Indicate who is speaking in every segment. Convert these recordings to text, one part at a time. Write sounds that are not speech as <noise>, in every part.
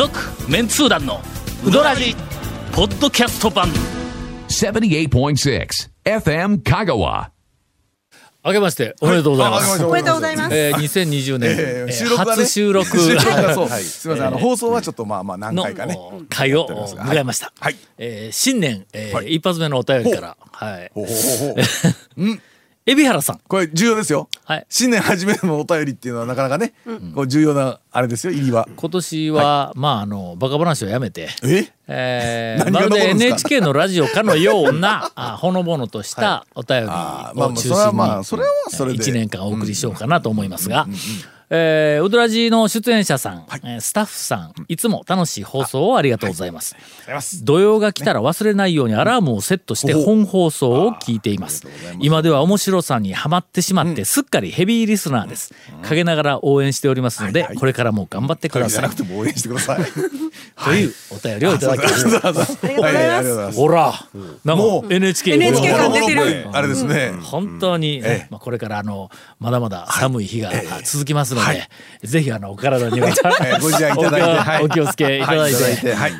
Speaker 1: 続メンツー団のウドラジポッドキャスト版。
Speaker 2: 78.6 FM Kagawa.
Speaker 1: 明けましておめでとうございます、
Speaker 3: おめでとうございます。
Speaker 1: えー、2020年、
Speaker 4: え収録
Speaker 1: 初収録。<laughs>
Speaker 4: すみません、あの放送はちょっとまあまあ何
Speaker 1: の
Speaker 4: 回かね。
Speaker 1: 会を迎えました、
Speaker 4: はい。
Speaker 1: えー新年、え一発目のお便りから。はい。
Speaker 4: ほうほうほう。ほう <laughs>
Speaker 1: 海老原さん。
Speaker 4: これ重要ですよ。
Speaker 1: はい。
Speaker 4: 新年初めのお便りっていうのはなかなかね、こう重要なあれですよ入りは。
Speaker 1: 今年は、まああのバカ話をやめて
Speaker 4: え？
Speaker 1: えー、<laughs>
Speaker 4: 何
Speaker 1: まるで NHK のラジオかのような <laughs> あほのぼのとしたお便り
Speaker 4: あーまあまあそれ
Speaker 1: を中心に
Speaker 4: はまあそれはそれで
Speaker 1: 1年間お送りしようかなと思いますが、えーウドラジの出演者さん、えースタッフさんいつも楽しい放送をありがとうございます。土曜が来たら忘れないようにアラームをセットして本放送を聞いています。今では面白さにはまってしまってすっかりヘビーリスナーです。陰ながら応援しておりますので、これからも頑張ってください。
Speaker 4: なく。ても応援してください。<laughs>
Speaker 1: とい。うお便りをいただきました。
Speaker 4: ありがとうございます。
Speaker 1: ほら、なん
Speaker 4: も
Speaker 1: か NHK
Speaker 3: 感出てる。
Speaker 4: あれですね。
Speaker 1: 本当に、
Speaker 4: ええ。
Speaker 1: まあ、これからあのまだまだ寒い日が続きますので、
Speaker 4: はい。
Speaker 1: ぜひあのお体には、<laughs>
Speaker 4: ええご自愛いただいてはい。
Speaker 1: お気をつけいただいて,、
Speaker 4: はいいただいてはい。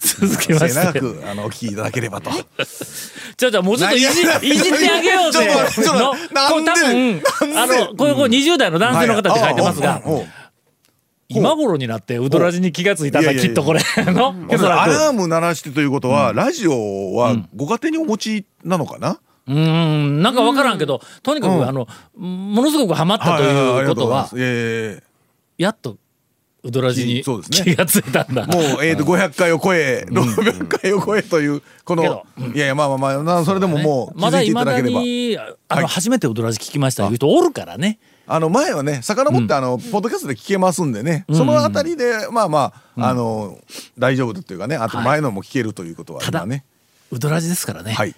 Speaker 1: 続きま
Speaker 4: 末
Speaker 1: して
Speaker 4: 永くあのお聞きいただければと。
Speaker 1: じゃあじゃあもうちょっといじいじってあげようぜ。のこれ多分あのこれこれ20代の男性の方って書いてますが、今頃になってウドラジに気がついたんだきっとこれの
Speaker 4: アラーム鳴らしてということは、ラジオはご家庭にお持ちなのかな、
Speaker 1: うーん。なんか分からんけどとにかく、
Speaker 4: うん。
Speaker 1: あのものすごくハマったということは
Speaker 4: え
Speaker 1: やっとウドラジに気がついたんだ。
Speaker 4: もう、えー、と500回を超え、600回を超えというこの、いやいやまあまあまあなそれでももう気
Speaker 1: まだ
Speaker 4: づいていただければ、
Speaker 1: にああの、
Speaker 4: はい。
Speaker 1: 初めてウドラジ聞きましたいう人おるからね。
Speaker 4: あの前はね遡って、あのポッドキャストで聞けますんでね、そのあたりでまあまあ、あの大丈夫というかねあと前のも聞けるということは
Speaker 1: ただ
Speaker 4: 今ね。
Speaker 1: ウドラジですからね。
Speaker 4: はい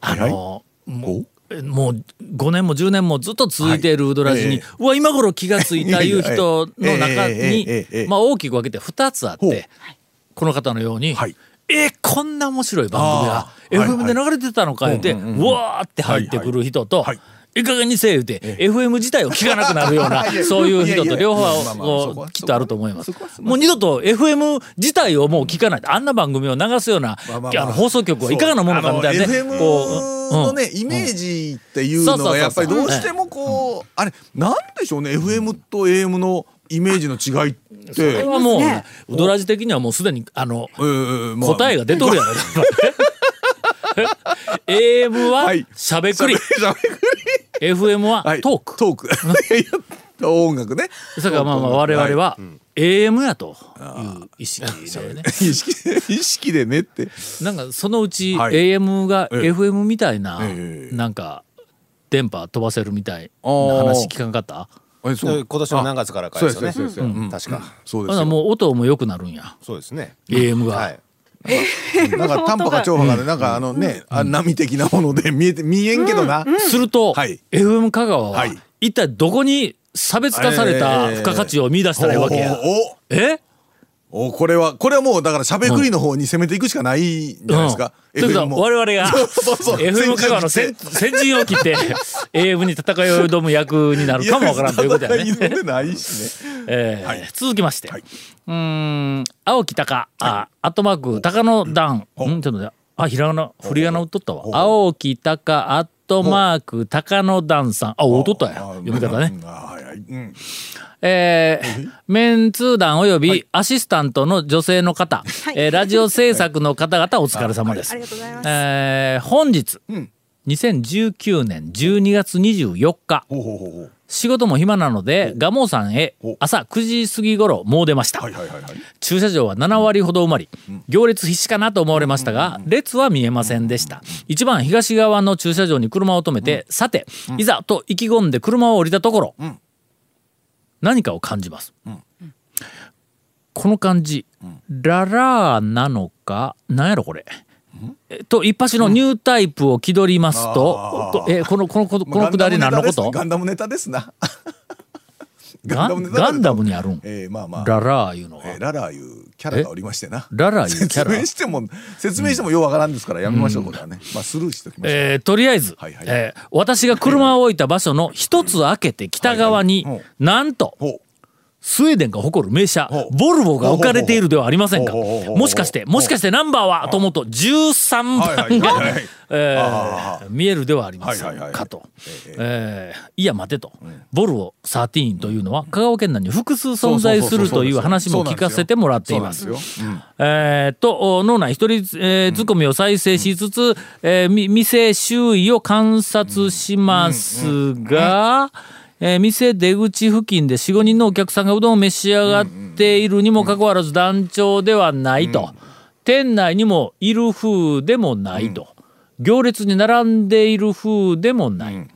Speaker 1: あの、
Speaker 4: はい？
Speaker 1: もうもう5年も10年もずっと続いているウドラジに、
Speaker 4: はいえ。
Speaker 1: うわ今頃気がついた <laughs> いう人の中に
Speaker 4: ええ
Speaker 1: まあ大きく分けて2つあってこの方のように、
Speaker 4: はい。
Speaker 1: えこんな面白い番組が FM で流れてたのか言って、うわーって入ってくる人と、
Speaker 4: はいはい
Speaker 1: いい加減にせえ言うて、FM 自体を聞かなくなるような <laughs> そういう人と両方はきっとあると思います。もう二度と FM 自体をもう聞かないあんな番組を流すような、
Speaker 4: まあまあまあ。
Speaker 1: あの放送局はいかがなものかみたいなねこ
Speaker 4: FM
Speaker 1: う
Speaker 4: のね、イメージっていうのがやっぱりどうしてもこう、あれなんでしょうね FM と AM のイメージの違いって。
Speaker 1: それはもう、
Speaker 3: ね。
Speaker 1: ウドラジ的にはもうすでにあの、
Speaker 4: えーまあ。
Speaker 1: 答えが出とるやろ <laughs> <laughs> AM は
Speaker 4: はい。
Speaker 1: しゃべくり、
Speaker 4: しゃべく
Speaker 1: FM は
Speaker 4: はい。
Speaker 1: トーク、
Speaker 4: トーク。<laughs> 音楽ね。
Speaker 1: それからまあまあ我々は AM やという意識でね。
Speaker 4: 意識 <laughs> 意識でねって。
Speaker 1: なんかそのうち
Speaker 4: はい。
Speaker 1: AM が
Speaker 4: ええ。
Speaker 1: FM みたいな
Speaker 4: ええ。
Speaker 1: なんか電波飛ばせるみたいな話聞かんかった？
Speaker 4: えそ
Speaker 5: 今年の何月からかですよね。確か。
Speaker 4: そうです
Speaker 1: もう音も良くなるんや。
Speaker 5: そうですね。
Speaker 1: AM が、
Speaker 5: はい。
Speaker 4: なんか短波か長波がねなんかあのね、あ波的なもので見えて見えんけどな、
Speaker 1: すると、
Speaker 4: はい。
Speaker 1: FM 香川は、
Speaker 4: はい。
Speaker 1: 一体どこに差別化された付加価値を見出したらいいわけや、
Speaker 4: お
Speaker 1: え？
Speaker 4: おおこれはこれはもうだからしゃべくりの方に攻めていくしかないんじゃないですか、
Speaker 1: うん、ということ
Speaker 4: FM
Speaker 1: は
Speaker 4: も。
Speaker 1: 我々が FM 香川の先先陣を切って <laughs> AM に戦いを挑む役になるかもわからんということやね。
Speaker 4: いでないしね。
Speaker 1: えー
Speaker 4: はい。
Speaker 1: 続きまして、
Speaker 4: はい。う
Speaker 1: ーん青木高、あアットマーク高野段、う。ん、ちょっと待って。あひらがな振り仮名打っとったわ。青木高アットマーク高野段さん。あ打っとったや。
Speaker 4: あ
Speaker 1: 読み方ね、えーメンツー団およびアシスタントの女性の方、
Speaker 3: はい。
Speaker 1: えーラジオ制作の方々お疲れ様です。
Speaker 3: ありがとうございます。
Speaker 1: えー本日、
Speaker 4: ん
Speaker 1: 2019年12月24日仕事も暇なので蒲生山へ
Speaker 4: お
Speaker 1: 朝9時過ぎ頃もう出ました、
Speaker 4: はいはいはいはい。
Speaker 1: 駐車場は7割ほど埋まり行列必至かなと思われましたが列は見えませんでした。一番東側の駐車場に車を止めてさていざと意気込んで車を降りたところ何かを感じます。この感じ。ララーなのかなんやろこれと一発のニュータイプを気取りますととえこのこのこのこのくだり何のこと？
Speaker 4: ガンダムネタです。な。<laughs>
Speaker 1: ガンガンダムにあるん？
Speaker 4: えーまあまあ。
Speaker 1: ララーいうのは
Speaker 4: えーララいうキャラがおりましてな。
Speaker 1: ララーいうキャ
Speaker 4: 説
Speaker 1: ラ
Speaker 4: 明しても説明してもようわからんですからやめましょうこれはね。まあスルーしておきましょう。
Speaker 1: えーとりあえず、
Speaker 4: はいはい
Speaker 1: えー私が車を置いた場所の一つ開けて北側に、
Speaker 4: はいはい。
Speaker 1: なんと
Speaker 4: ほう
Speaker 1: スウェーデンが誇る名車ボルボが置かれているではありませんか？もしかしてもしかしてナンバーはと思うと13
Speaker 4: はいはい <laughs>
Speaker 1: 番が見えるではありませんかと。えーいや待てと。ボルボ13というのは香川県内に複数存在するという話も聞かせてもらっています。とお脳内一人、えー、ツッコミを再生しつつ、えーみ店周囲を観察しますが、えー店出口付近で45人のお客さんがうどんを召し上がっているにもかかわらず団長ではないと、店内にもいる風でもないと、行列に並んでいる風でもない。う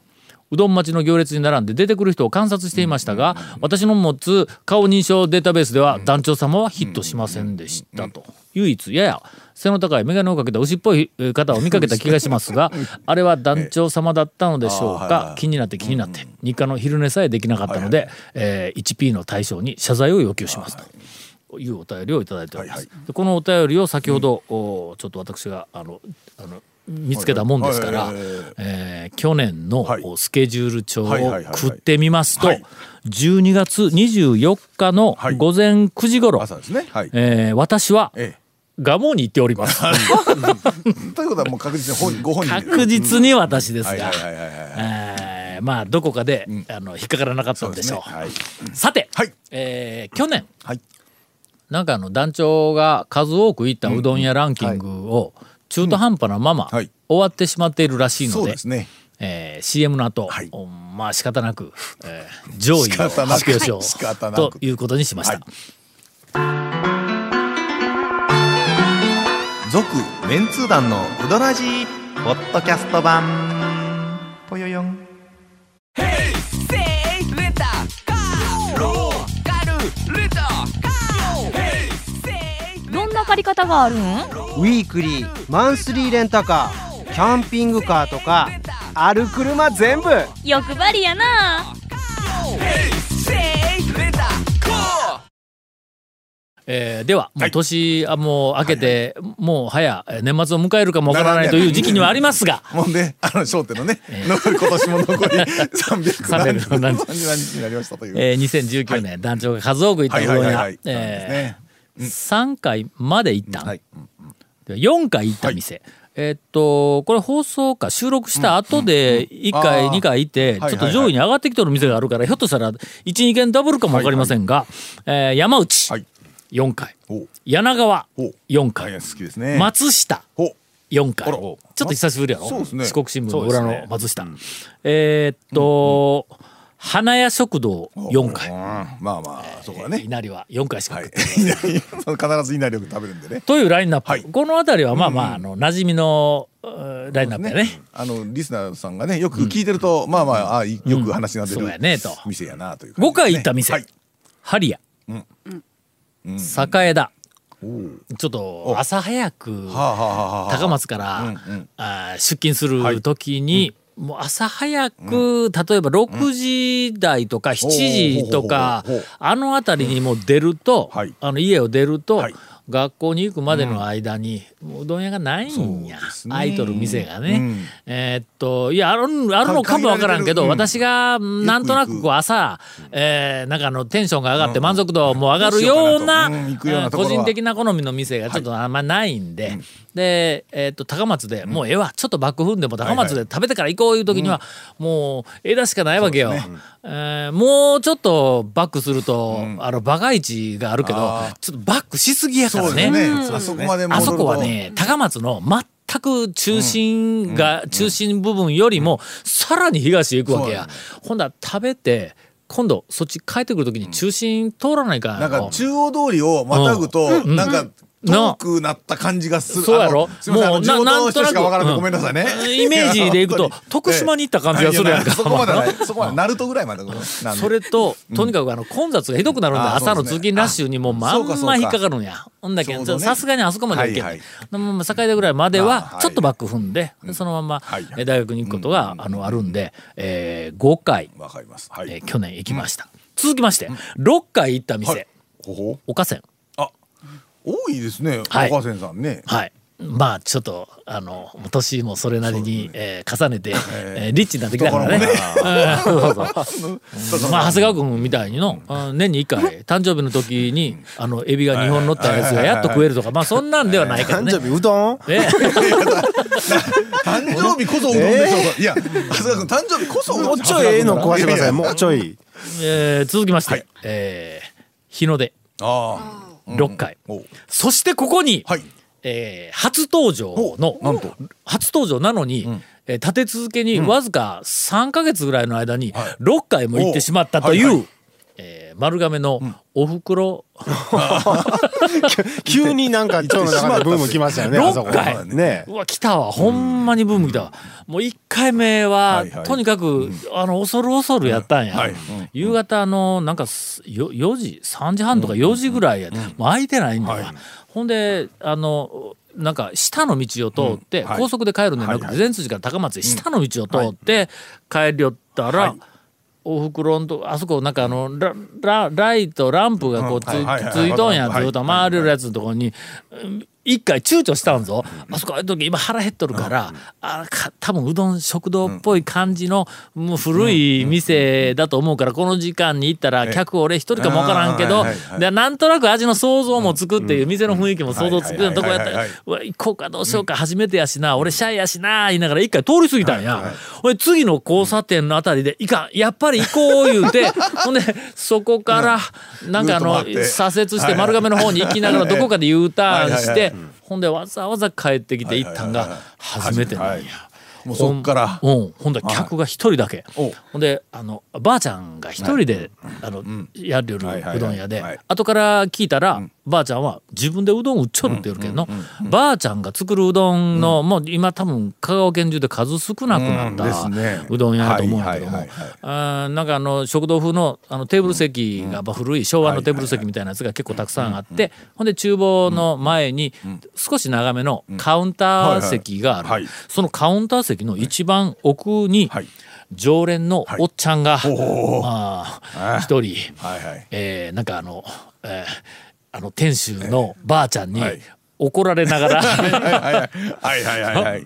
Speaker 1: どん待ちの行列に並んで出てくる人を観察していましたが、私の持つ顔認証データベースでは団長様はヒットしませんでしたと。唯一やや背の高い眼鏡をかけた牛っぽいえー方を見かけた気がしますが、あれは団長様だったのでしょうか？気になって気になって、日課の昼寝さえできなかったので、えー 1P の対象に謝罪を要求しますと。いうお便りをいただいております。
Speaker 4: はいはい。
Speaker 1: でこのお便りを先ほど、おちょっと私があのあの見つけたもんですから、えー去年のスケジュール帳を食ってみますと、
Speaker 4: はい。
Speaker 1: 12月24日の
Speaker 4: はい。
Speaker 1: 午前9時頃、えー私は
Speaker 4: え
Speaker 1: 蒲生に行っております。
Speaker 4: え <laughs> ということはもう確実に本ご本人。で
Speaker 1: 確実に私ですがまあどこかで、あの引っかからなかったんでしょう。
Speaker 4: はい。
Speaker 1: さて、
Speaker 4: はい。
Speaker 1: えー去年
Speaker 4: はい。
Speaker 1: なんかあの団長が数多く行ったうどん屋ランキングを中途半端なまま
Speaker 4: はい。
Speaker 1: 終わってしまっているらしいので
Speaker 4: そうですね。
Speaker 1: えー CM の後、
Speaker 4: はい。
Speaker 1: おまあ仕方なく、えー上位を発表しよ
Speaker 4: 仕方
Speaker 1: う
Speaker 4: なく。
Speaker 1: ということにしました。
Speaker 4: はい。
Speaker 3: 続メンツー団のウドラジーポッドキャスト版。ぽよよん。
Speaker 5: どんな借り方があるん？
Speaker 6: ウィークリーマンスリーレンタカーキャンピングカーとかある車全部。
Speaker 5: 欲張りやな。
Speaker 1: えーでは、もう年、あもう明けて、もう早、えー年末を迎えるかもわからないという時期にはありますが、<laughs>
Speaker 4: もんであの商店のね残り今年も残り <laughs> 300何日
Speaker 1: 300何日
Speaker 4: 何日になりましたという。
Speaker 1: えー2019年、団長が数多く行ったうどん屋
Speaker 4: はいはい。はいはい、
Speaker 1: えー3回まで行った、
Speaker 4: はい。
Speaker 1: で4回行った店、えーっとこれ放送か収録した後で1回、
Speaker 4: あー。
Speaker 1: 2回行って
Speaker 4: はい
Speaker 1: ちょっと上位に上がってきてる店があるからひょっとしたら12軒ダブルかも分かりませんが、えー山内
Speaker 4: はい。
Speaker 1: 4回。柳川
Speaker 4: お。う
Speaker 1: 4
Speaker 4: はい
Speaker 1: 回
Speaker 4: 好きですね。
Speaker 1: 松下
Speaker 4: お。
Speaker 1: 4回。ちょっと久しぶりやろ？
Speaker 4: ね。
Speaker 1: 四国新聞の裏の松下、えーっと、花屋食堂4回。
Speaker 4: うんまあまあそこはね。
Speaker 1: 稲荷は4回しか
Speaker 4: はい
Speaker 1: 食ってない。
Speaker 4: 必ず稲荷よく食べる。んでね
Speaker 1: というラインナップ、
Speaker 4: はい。
Speaker 1: この辺りはまあまあ、あの馴染みのラインナップやね。
Speaker 4: あのリスナーさんがねよく聞いてると、まあまああよく話が出る、
Speaker 1: そうやねと。
Speaker 4: 店やなという感じ
Speaker 1: 5回行った店、
Speaker 4: はい。
Speaker 1: ハリア、栄田。
Speaker 4: おう
Speaker 1: ちょっと朝早く高松から、
Speaker 4: うんうん。
Speaker 1: あー出勤する時に、もう朝早く、例えば6時台とか7時とか、あの辺りにもう出ると、
Speaker 4: はい。
Speaker 1: あの家を出ると、
Speaker 4: はい。
Speaker 1: 学校に行くまでの間に、もううどん屋がないんや、
Speaker 4: そうですね。
Speaker 1: 空いとる店がね。
Speaker 4: うん。
Speaker 1: えーっといやあるあるのかもわからんけど、私がなんとなくこう朝、えーなんかあのテンションが上がって満足度も上がるような,、個人的な好みの店がちょっとあんまないんで、で、えーっと高松で、もうええわ。ちょっとバック踏んでも高松で食べてから行こういう時には、もう枝しかないわけよ。えーもうちょっとバックすると、あのバカ市があるけどちょっとバックしすぎやから
Speaker 4: そうです
Speaker 1: ね。
Speaker 4: ね。あそこまで戻
Speaker 1: あ
Speaker 4: ると。
Speaker 1: そこはね高松の全く中心が、中心部分よりもさらに東へ行くわけや、ほんだら食べて今度そっち帰ってくる時に中心通らないから。
Speaker 4: なんか中央通りをまたぐと、なんか遠くなった感じがする。
Speaker 1: そうやろ？
Speaker 4: あのすみません、あの地元の人しかわからん。で
Speaker 1: うん。
Speaker 4: ごめんなさいね。
Speaker 1: イメージでいくと徳島に行った感じがするやんか。
Speaker 4: いそこまでない。そこまで、鳴門ぐらいまで。
Speaker 1: それと、とにかくあの混雑がひどくなるんで、朝の通勤ラッシュにもまんま引っかかるんや。ほんだけ。さすがにあそこまではいけな
Speaker 4: はいい。
Speaker 1: でもまあ境田ぐらいまで
Speaker 4: あ
Speaker 1: は
Speaker 4: はい。
Speaker 1: ちょっとバック踏んで、でそのまま大学に行くことがあのあるんで、えー5回、
Speaker 4: わかります。はい。
Speaker 1: えー去年行きました。続きまして、6回行った
Speaker 4: はい。
Speaker 1: 店、
Speaker 4: ほほ
Speaker 1: 岡線。
Speaker 4: あ、多いですね。
Speaker 1: はい。
Speaker 4: さんね。
Speaker 1: はい。まあちょっとあの年もそれなりに、えー重ねて、えー。リッチになってきたからね。まあ長谷川君みたいにの、うん年に1回誕生日の時にあのエビが2本乗ったやつがやっと食えるとかまあそんなんではないからね。
Speaker 6: 誕生。日うどん？
Speaker 1: ね
Speaker 4: 誕生日こそうどんでしょうか？いや長谷川君誕生日こそうどん。
Speaker 6: もうちょいええの食わしてくださいもうちょい。
Speaker 1: えー続きまして、えー日の出。
Speaker 4: あ
Speaker 1: 6回、そしてここに、
Speaker 4: はい。
Speaker 1: えー初登場の
Speaker 4: なんと。
Speaker 1: 初登場なのに、えー立て続けにわずか3か月ぐらいの間に6回も行ってしまったという、ー丸亀のおふくろ、<laughs>
Speaker 6: 急になんか腸の中でブーム来ましたよねあそこ。
Speaker 1: 六回。
Speaker 6: ね。
Speaker 1: うわ来たわ。ほんまにブーム来たわ、もう1回目は、
Speaker 4: はいはい。
Speaker 1: とにかく、あの恐る恐るやったんや、
Speaker 4: はい。
Speaker 1: 夕方のなんかすよ4時3時半とか4時ぐらいや、もう空いてないんだわ、
Speaker 4: はい。
Speaker 1: ほんであのなんか下の道を通って、
Speaker 4: はい。
Speaker 1: 高速で帰るんじゃなくて、
Speaker 4: はい。はい
Speaker 1: 善通寺から高松へ下の道を通って帰りよったら、おふくろんとあそこなんかあのララライトランプがこうつ,、
Speaker 4: はい
Speaker 1: とんや
Speaker 4: はい
Speaker 1: ずっと回れるやつのところに、うん一回躊躇したんぞ、あそこああいう時今腹減っとるから、あか多分うどん食堂っぽい感じの、もう古い店だと思うからこの時間に行ったら客俺一人かもわからんけど、でなんとなく味の想像もつくっていう店の雰囲気も想像つくようなとこやった。ら行こうかどうしようか初めてやしな俺シャイやしな言いながら一回通り過ぎたんや。ほいで次の交差点のあたりでいかん。やっぱり行こう言うて <laughs> ほんでそこからなんかあの左折して丸亀の方に行きながらどこかで U ターンし
Speaker 4: はいはいは
Speaker 1: てほんでわざわざ帰ってきて行ったんが初めてなんや。
Speaker 4: もうそっから。
Speaker 1: うん、ほんで客が一人だけ、
Speaker 4: お。
Speaker 1: ほんであのばあちゃんが一人で、あのやる
Speaker 4: う
Speaker 1: どん屋で、
Speaker 4: はい
Speaker 1: 後から聞いたら、ばあちゃんは自分でうどん売っちょるって言うけんの、ばあちゃんが作るうどんの、もう今多分香川県中で数少なくなった、
Speaker 4: う
Speaker 1: どん屋だと思うんやけども。なんかあの食堂風のあのテーブル席が、まあ古い昭和のテーブル席みたいなやつが結構たくさんあって、ほんで厨房の前に少し長めのカウンター席がある、
Speaker 4: はいはい
Speaker 1: そのカウンター席の一番奥に、
Speaker 4: はい。
Speaker 1: 常連のおっちゃんが、あ一人、
Speaker 4: はいはい。
Speaker 1: えーなんかあの、えーあの店主のばあちゃんに
Speaker 4: はい。
Speaker 1: 怒られながら、
Speaker 4: はいはいはいはい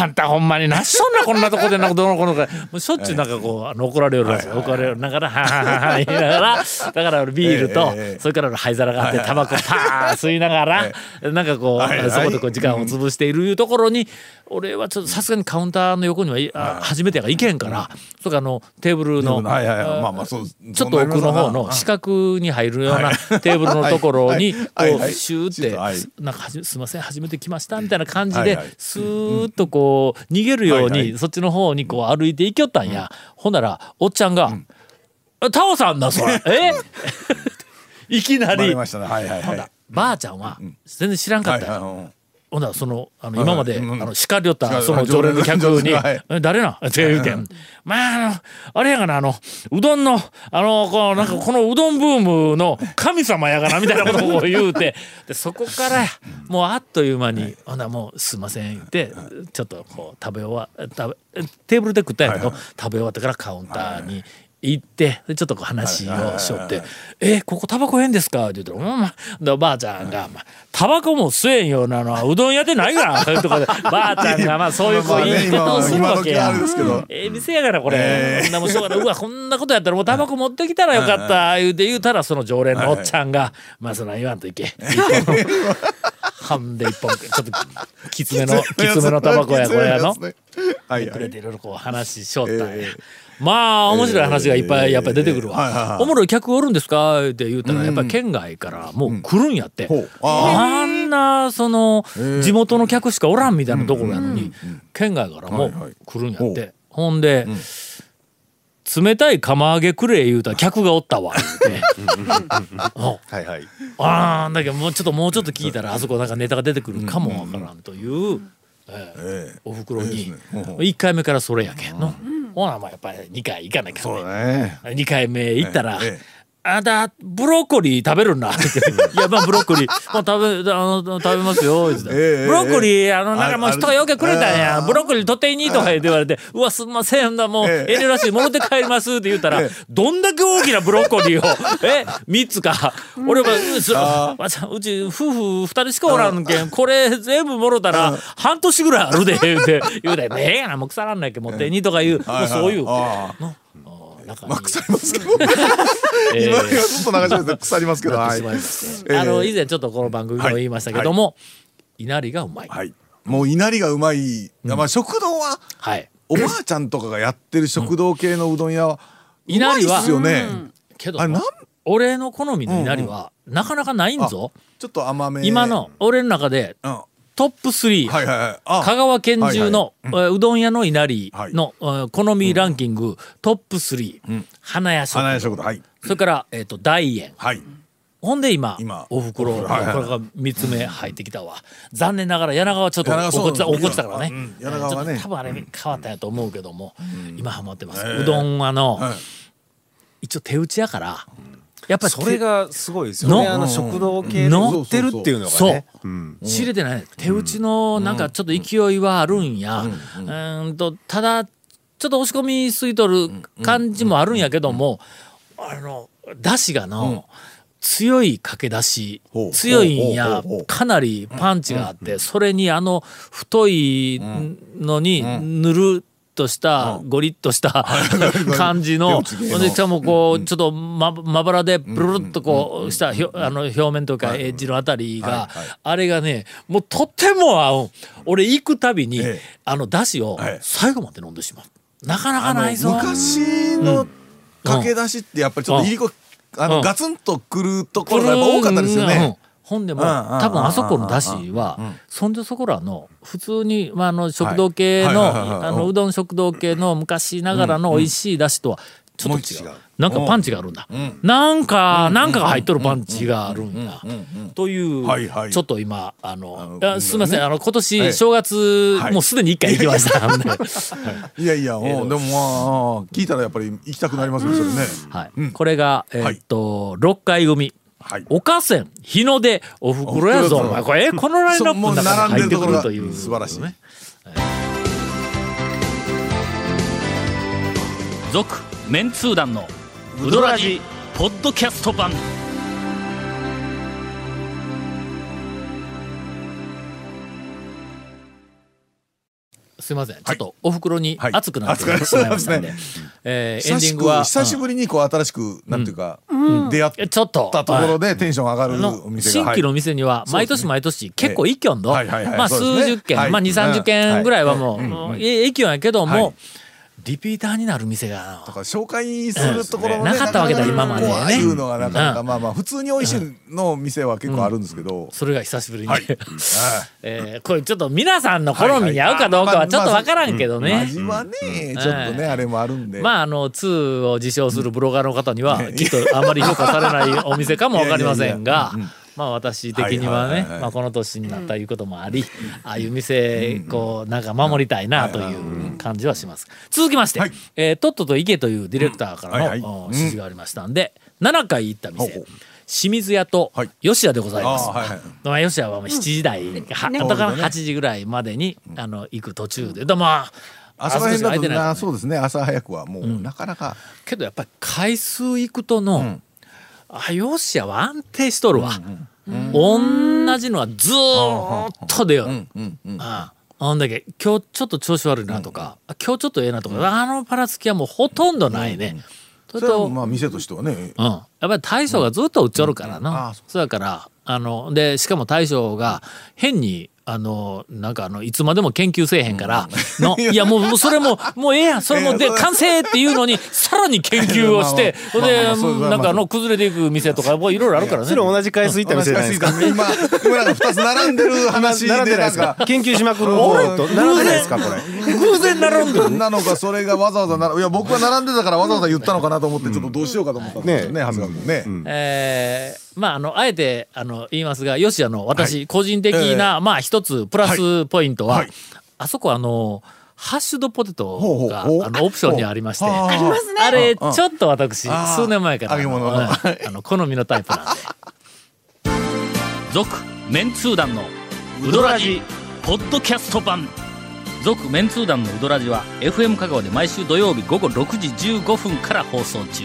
Speaker 1: あんたほんまになそんなこんなとこでなどうのこうのか。もうしょっちゅうなんかこうあの怒られるらしい怒られながらはははは言いながらだから俺ビールと
Speaker 4: ええ
Speaker 1: それから俺灰皿があってタバコパー吸いながらなんかこうそこでこう時間を潰しているところに俺はちょっとさすがにカウンターの横にはいあ初めてやから行けんからそれからあのテーブルの
Speaker 4: はいはいはい。まあまあ
Speaker 1: ちょっと奥の方の四角に入るようなテーブルのところにこ
Speaker 4: はい。はい。はい。う
Speaker 1: シューって
Speaker 4: はい。
Speaker 1: なんかはじすいません初めて来ましたみたいな感じで
Speaker 4: はいはい。
Speaker 1: スーッとこう逃げるよう
Speaker 4: はいは
Speaker 1: にそっちの方にこう歩いていきよったんや。ほんならおっちゃんが「あタオさんだそれ。<laughs> え？<laughs> いきなり。
Speaker 4: はいはいはい。
Speaker 1: ばあちゃんは全然知らんか
Speaker 4: はい
Speaker 1: った。よ
Speaker 4: はい
Speaker 1: ほんならそのあの
Speaker 4: はい。
Speaker 1: 今まで、
Speaker 4: うん。
Speaker 1: あの叱りよったその常連の客に。
Speaker 4: はい「
Speaker 1: え誰な?」って言うてん「まああのあれやがなあのうどんのあのこうなんかこのうどんブームの神様やがな」みたいなことを言うて。でそこからもうあっという間に「ほんならもうすいません」言ってちょっとこう食べ終わ食べテーブルで食ったんやけど、食べ終わってからカウンターに。行ってでちょっと話をしよって「えここタバコええんですか?」って言ったら「うんまあ」でおばあちゃんが「まあ、タバコも吸えんようなのはうどん屋でないから」<laughs> というところでばあちゃんがまあそういうこう
Speaker 4: まあね
Speaker 1: 言い方をするわけや。ええ店やからこれ、こんなもんしょうがない。うわ、こんなことやったらもうタバコ持ってきたらよかった、言うて言うたら、その常連のおっちゃんが、まあそんなん言わんといけ。<laughs> 半で一本、ちょっときつめの、きつめのタバコや、これやの。くれていろいろこう話ししょったんや。まあ面白い話がいっぱいやっぱり出てくるわ。
Speaker 4: はい
Speaker 1: おもろい客おるんですか？って言うたらやっぱり県外からもう来るんやって。
Speaker 4: ほう。あ
Speaker 1: あんなその地元の客しかおらんみたいなところやのに県外からも来るんやって。ほんで冷たい釜揚げくれ言うたら客がおったわ言うて。<laughs> うん。
Speaker 6: はいはい。
Speaker 1: ああだけどもうちょっともうちょっと聞いたらあそこなんかネタが出てくるかもわからんという、ええ
Speaker 4: ええ
Speaker 1: おふくろに。
Speaker 4: ええですね。うん
Speaker 1: 1回目からそれやけんの、ほなまあやっぱり2回行かなきゃ
Speaker 4: そうだね。
Speaker 1: 2回目行ったら、
Speaker 4: ええ
Speaker 1: あなた、ブロッコリー食べるんだ。いや、まあ、ブロッコリー、まあ、食べ、あの、食べますよ。言って
Speaker 4: ええ。
Speaker 1: ブロッコリー、あの、なんかもう
Speaker 4: あ
Speaker 1: 人がよけくれたん
Speaker 4: あ
Speaker 1: や。ブロッコリー取っていいとか言って言われて、うわ、すんません。だ、もう、
Speaker 4: ええ。
Speaker 1: 遠慮なしに戻って帰りますって言ったら
Speaker 4: ええ、
Speaker 1: どんだけ大きなブロッコリーを、え、三つか。俺は、うち、夫婦二人しかおらんけん、これ全部もろたら、半年ぐらいあるで、言うて、言うて、ねえやな、もう腐らんないけん、持っていいとか言う、もうそういう。
Speaker 4: ああ
Speaker 1: なんか
Speaker 4: まあ腐りますけど。<laughs>
Speaker 1: えー。
Speaker 4: 今ずっと流します腐りますけど。はい。
Speaker 1: あの以前ちょっとこの番組でも言いましたけども、稲荷がうまい。
Speaker 4: はい。もう稲荷がうまい。まあ食堂は
Speaker 1: はい。
Speaker 4: おばあちゃんとかがやってる食堂系のうどん屋はうまいっ
Speaker 1: 稲荷は
Speaker 4: すよね。
Speaker 1: けど
Speaker 4: あれなん？
Speaker 1: 俺の好みの稲荷はなかなかないんぞ。
Speaker 4: ちょっと甘め。
Speaker 1: 今の俺の中で
Speaker 4: うん。は
Speaker 1: トップ3。
Speaker 4: いはいはい。あ。
Speaker 1: 香川県中の、えーうどん屋の稲荷の、えー好みランキング、トップ3、花屋食
Speaker 4: 花屋食堂はい。
Speaker 1: それから、えっと大円
Speaker 4: はい。
Speaker 1: ほんで今
Speaker 4: 今。
Speaker 1: おふくろこれ
Speaker 4: はい。はい
Speaker 1: が3つ目入ってきたわ。残念ながら柳川はちょっと怒ってた怒ってたからね。
Speaker 4: うん。柳川はね
Speaker 1: 多分あれ変わったんやと思うけども今ハマってます。うどんはの
Speaker 4: はい。
Speaker 1: 一応手打ちやからやっぱり
Speaker 7: それがすごいですよね。
Speaker 1: の
Speaker 7: あの食堂系で。
Speaker 1: の
Speaker 7: 売ってるっていうのが
Speaker 1: そう。
Speaker 7: ねうん。
Speaker 1: 仕入れてない。手打ちのなんかちょっと勢いはあるんや。うーん。とただちょっと押し込みすいとる感じもあるんやけどもあのだしがの強いかけ出し
Speaker 4: ほう。
Speaker 1: 強いんや。かなりパンチがあってそれにあの太いのに塗るとしたゴリッとした <laughs> 感じのしかもこうちょっとままばらでプルルっとこうしたあの表面とかエッジのあたりがあれがねもうとっても合う俺行くたびに
Speaker 4: ええ。
Speaker 1: あのだしを
Speaker 4: はい。
Speaker 1: 最後まで飲んでしまう。なかなかないぞ。
Speaker 4: 昔の駆け出しってやっぱりちょっといりこあ
Speaker 1: うん。
Speaker 4: のガツンとくるところが多かったですよ
Speaker 1: うん。
Speaker 4: ね。
Speaker 1: ほんでも
Speaker 4: うんうん
Speaker 1: 多分あそこのだしはそんじょそこらの普通に、まあ、あの食堂系の
Speaker 4: はいはいはいはい。
Speaker 1: あのうどん食堂系の昔ながらの美味しいだしとはちょっと違う。なんかパンチがあるんだ。なんかなんかが入っとるパンチがあるんやという
Speaker 4: はいはい。
Speaker 1: ちょっと今あの
Speaker 4: あ
Speaker 1: すみません。あの今
Speaker 4: はい。
Speaker 1: 年正月
Speaker 4: はい。
Speaker 1: もうすでに一回行きました。
Speaker 4: いやいや、も <laughs> うでもまあ聞いたらやっぱり行きたくなりますねそれね。
Speaker 1: はい。これがえーっと6回組
Speaker 4: はい。
Speaker 1: おかせん日の出おふくろやぞ。
Speaker 4: お
Speaker 1: 前これえこのラインナップの中に入ってくるという。
Speaker 4: 素晴らしい。
Speaker 1: 続メンツー団のウドラジポッドキャスト版。すいません。ちょっとおふくろに
Speaker 4: はい。
Speaker 1: 熱くなってしまいましたんで、
Speaker 4: そうで
Speaker 1: えーエンディングは
Speaker 4: 久しぶりにこう新しくなんていうか出会っ
Speaker 1: うん。ちょっと
Speaker 4: たところでテンション上がるお店が。
Speaker 1: 新規の
Speaker 4: はい。
Speaker 1: 店には毎年毎年結構一挙の、
Speaker 4: はいはいはい。
Speaker 1: まあ
Speaker 4: そうですね。
Speaker 1: 数十件、
Speaker 4: はい。
Speaker 1: まあ二三十件ぐらいはもう、一挙やけども、
Speaker 4: はい
Speaker 1: リピーターになる店が
Speaker 4: だから紹介するところもね
Speaker 1: なかったわけだ今までね。
Speaker 4: いうのがなかまあまあ普通に美味しいの店は結構あるんですけど。
Speaker 1: それが久しぶりに、
Speaker 4: はい。<laughs>
Speaker 1: えーこれちょっと皆さんの好みに合うかどうかはちょっとわからんけどね。
Speaker 4: 味はねちょっとねあれもあるんで。
Speaker 1: まああの2を自称するブロガーの方にはきっとあまり評価されないお店かもわかりませんがまあ私的にはねまあこの年になったいうこともありああいう店こうなんか守りたいなという感じはします。続きまして
Speaker 4: はい。
Speaker 1: えーとっとと行けというディレクターからのお指示がありましたんで7回行った店。清水屋と
Speaker 4: はい。
Speaker 1: 吉屋でございます。
Speaker 4: はいはい。
Speaker 1: まあ、吉谷はもう7時台、はだから8時ぐらいまでに、あの行く途中で、でまあ、
Speaker 4: 朝早くはもうなかなか。
Speaker 1: けどやっぱり回数行くとの、あ吉谷は安定しとるわ。同じのはずーっと出よる。ああ。ほんだけ今日ちょっと調子悪いなとか、あ今日ちょっとええなとか、あのパラつきはもうほとんどないね。それと、
Speaker 4: それはまあ店としてはね。
Speaker 1: うん、やっぱり大将がずっと売っちょるからな、
Speaker 4: ああそ
Speaker 1: そうやからあのでしかも大将が変にあのなんかあのいつまでも研究せえへんから、の <laughs> いやもうそれももうええやん。<laughs> それもで完成っていうのにさらに研究をして <laughs> ほんでなんかあの崩れていく店とかもういろいろあるからね。
Speaker 7: それ同じ回数行った店じゃないですか。
Speaker 4: 今今なんか二つ並んでる話で
Speaker 7: 並んでないですか。
Speaker 4: なんか。
Speaker 7: 研究しまくる。方と並んでないですかこれ？
Speaker 1: 偶然並んでる？
Speaker 4: なのかそれがわざわざならいや僕は並んでたからわざわざ言ったのかなと思ってちょっとどうしようかと思ったんですよね長谷川君ね。
Speaker 1: えーまああのあえてあの言いますが吉谷の私、個人的な、まあ一つプラスポイントは、
Speaker 4: はい。
Speaker 1: あそこあのハッシュドポテト
Speaker 4: ほうほうほう。
Speaker 1: があのオプションにありまして
Speaker 4: あー。あります
Speaker 1: あれちょっと私数年前からあの <laughs> 好みのタイプなんで。続メンツー団のウドラジポッドキャスト版。続メンツー団のウドラジは FM 香川で毎週土曜日午後6時15分から放送中